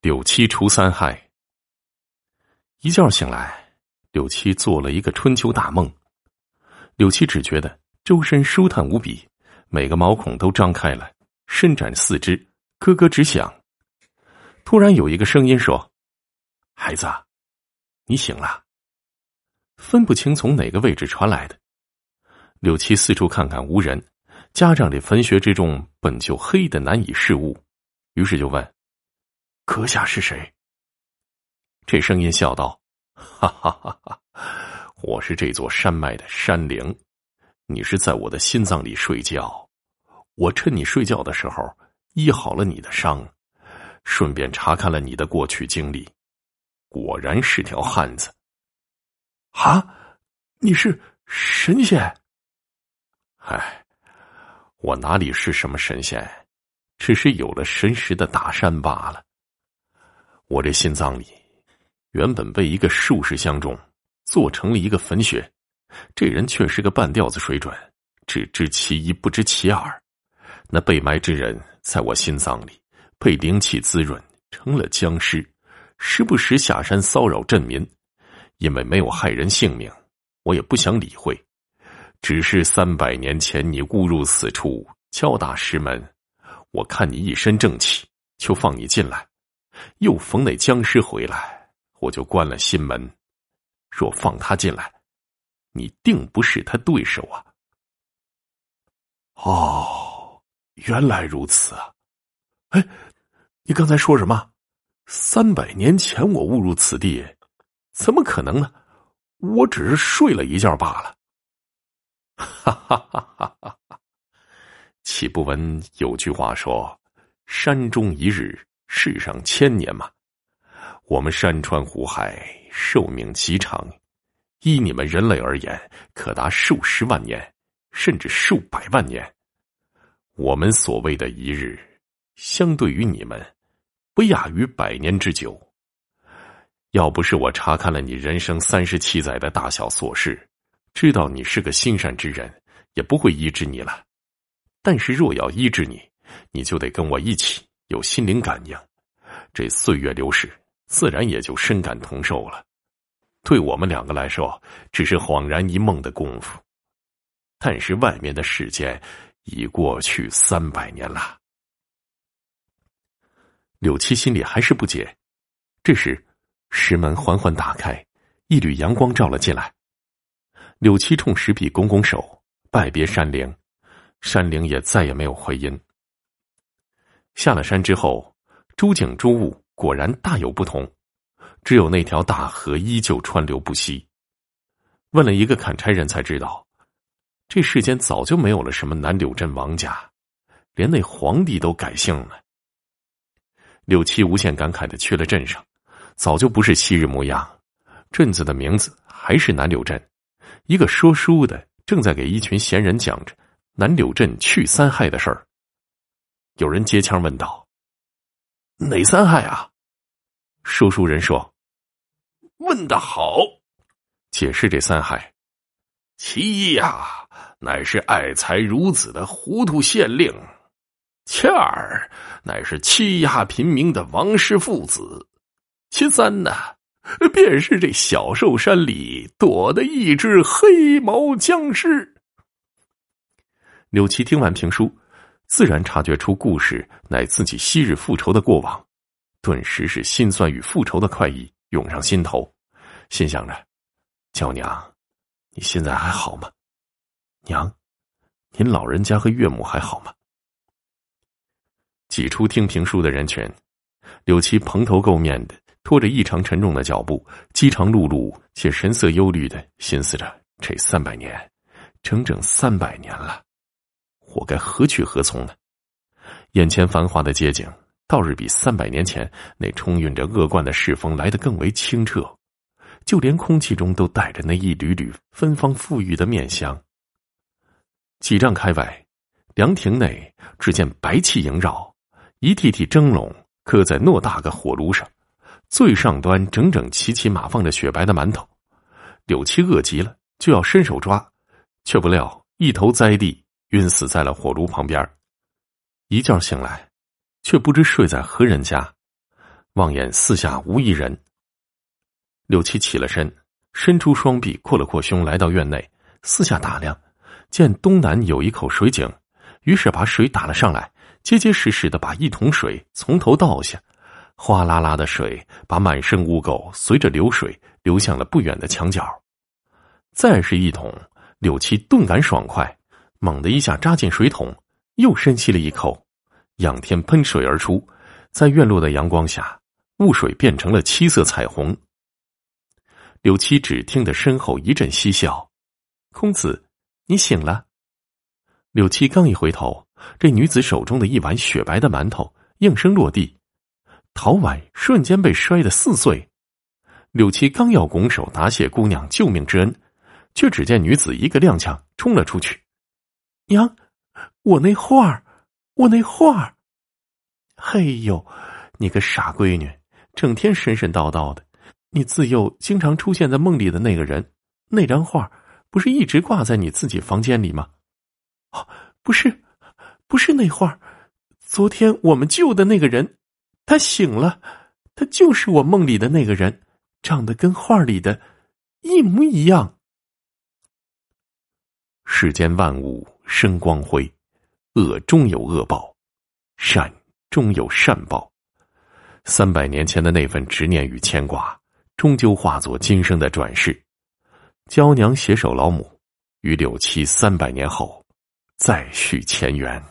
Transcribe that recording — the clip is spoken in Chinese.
柳七除三害。一觉醒来，柳七做了一个春秋大梦。柳七只觉得周身舒坦无比，每个毛孔都张开了，伸展四肢，咯咯直响。突然有一个声音说：“孩子，你醒了。”分不清从哪个位置传来的。柳七四处看看，无人。家长这坟穴之中本就黑的难以视物，于是就问：“阁下是谁？”这声音笑道：“哈哈哈哈我是这座山脉的山灵，你是在我的心脏里睡觉。我趁你睡觉的时候医好了你的伤，顺便查看了你的过去经历，果然是条汉子。啊，你是神仙？哎。”我哪里是什么神仙，只是有了神识的大山罢了。我这心脏里原本被一个术士相中，做成了一个坟穴。这人却是个半吊子水准，只知其一不知其二。那被埋之人在我心脏里被灵气滋润，成了僵尸，时不时下山骚扰镇民。因为没有害人性命，我也不想理会。只是三百年前你误入此处敲打石门，我看你一身正气，就放你进来。又逢那僵尸回来，我就关了心门。若放他进来，你定不是他对手啊！哦，原来如此啊！哎，你刚才说什么？三百年前我误入此地，怎么可能呢？我只是睡了一觉罢了。哈哈哈！哈哈哈，岂不闻有句话说：“山中一日，世上千年嘛。”我们山川湖海寿命极长，依你们人类而言，可达数十万年，甚至数百万年。我们所谓的一日，相对于你们，不亚于百年之久。要不是我查看了你人生三十七载的大小琐事。知道你是个心善之人，也不会医治你了。但是若要医治你，你就得跟我一起有心灵感应。这岁月流逝，自然也就深感同受了。对我们两个来说，只是恍然一梦的功夫。但是外面的世间已过去三百年了。柳七心里还是不解。这时，石门缓缓打开，一缕阳光照了进来。柳七冲石壁拱拱手，拜别山灵，山灵也再也没有回音。下了山之后，诸景诸物果然大有不同，只有那条大河依旧川流不息。问了一个砍柴人才知道，这世间早就没有了什么南柳镇王家，连那皇帝都改姓了。柳七无限感慨的去了镇上，早就不是昔日模样，镇子的名字还是南柳镇。一个说书的正在给一群闲人讲着南柳镇去三害的事儿。有人接腔问道：“哪三害啊？”说书人说：“问得好。”解释这三害：其一呀，乃是爱财如子的糊涂县令；其二，乃是欺压平民的王氏父子；其三呢？便是这小寿山里躲的一只黑毛僵尸。柳七听完评书，自然察觉出故事乃自己昔日复仇的过往，顿时是心酸与复仇的快意涌上心头，心想着：“娇娘，你现在还好吗？娘，您老人家和岳母还好吗？”挤出听评书的人群，柳七蓬头垢面的。拖着异常沉重的脚步，饥肠辘辘且神色忧虑的心思着：这三百年，整整三百年了，该何去何从呢？眼前繁华的街景，倒是比三百年前那充盈着恶贯的世风来得更为清澈，就连空气中都带着那一缕缕芬芳馥郁的面香。几丈开外，凉亭内，只见白气萦绕，一屉屉蒸笼搁在偌大个火炉上。最上端整整齐齐码放着雪白的馒头，柳七饿极了，就要伸手抓，却不料一头栽地，晕死在了火炉旁边。一觉醒来，却不知睡在何人家。望眼四下无一人。柳七起了身，伸出双臂，扩了扩胸，来到院内，四下打量，见东南有一口水井，于是把水打了上来，结结实实的把一桶水从头倒下，哗啦啦的水把满身污垢随着流水流向了不远的墙角。再是一桶，柳七顿感爽快，猛的一下扎进水桶，又深吸了一口，仰天喷水而出，在院落的阳光下，雾水变成了七色彩虹。柳七只听得身后一阵嬉笑，公子，你醒了。柳七刚一回头，这女子手中的一碗雪白的馒头应声落地，陶碗瞬间被摔得四碎。柳七刚要拱手答谢姑娘救命之恩，却只见女子一个踉跄冲了出去。娘，我那画儿，我那画儿。嘿呦，你个傻闺女，整天神神叨叨的。你自幼经常出现在梦里的那个人，那张画不是一直挂在你自己房间里吗？哦，不是，不是那画。昨天我们救的那个人，他醒了，他就是我梦里的那个人，长得跟画里的一模一样。世间万物生光辉，恶终有恶报，善终有善报。三百年前的那份执念与牵挂。终究化作今生的转世，娇娘携手老母，与柳七三百年后再续前缘。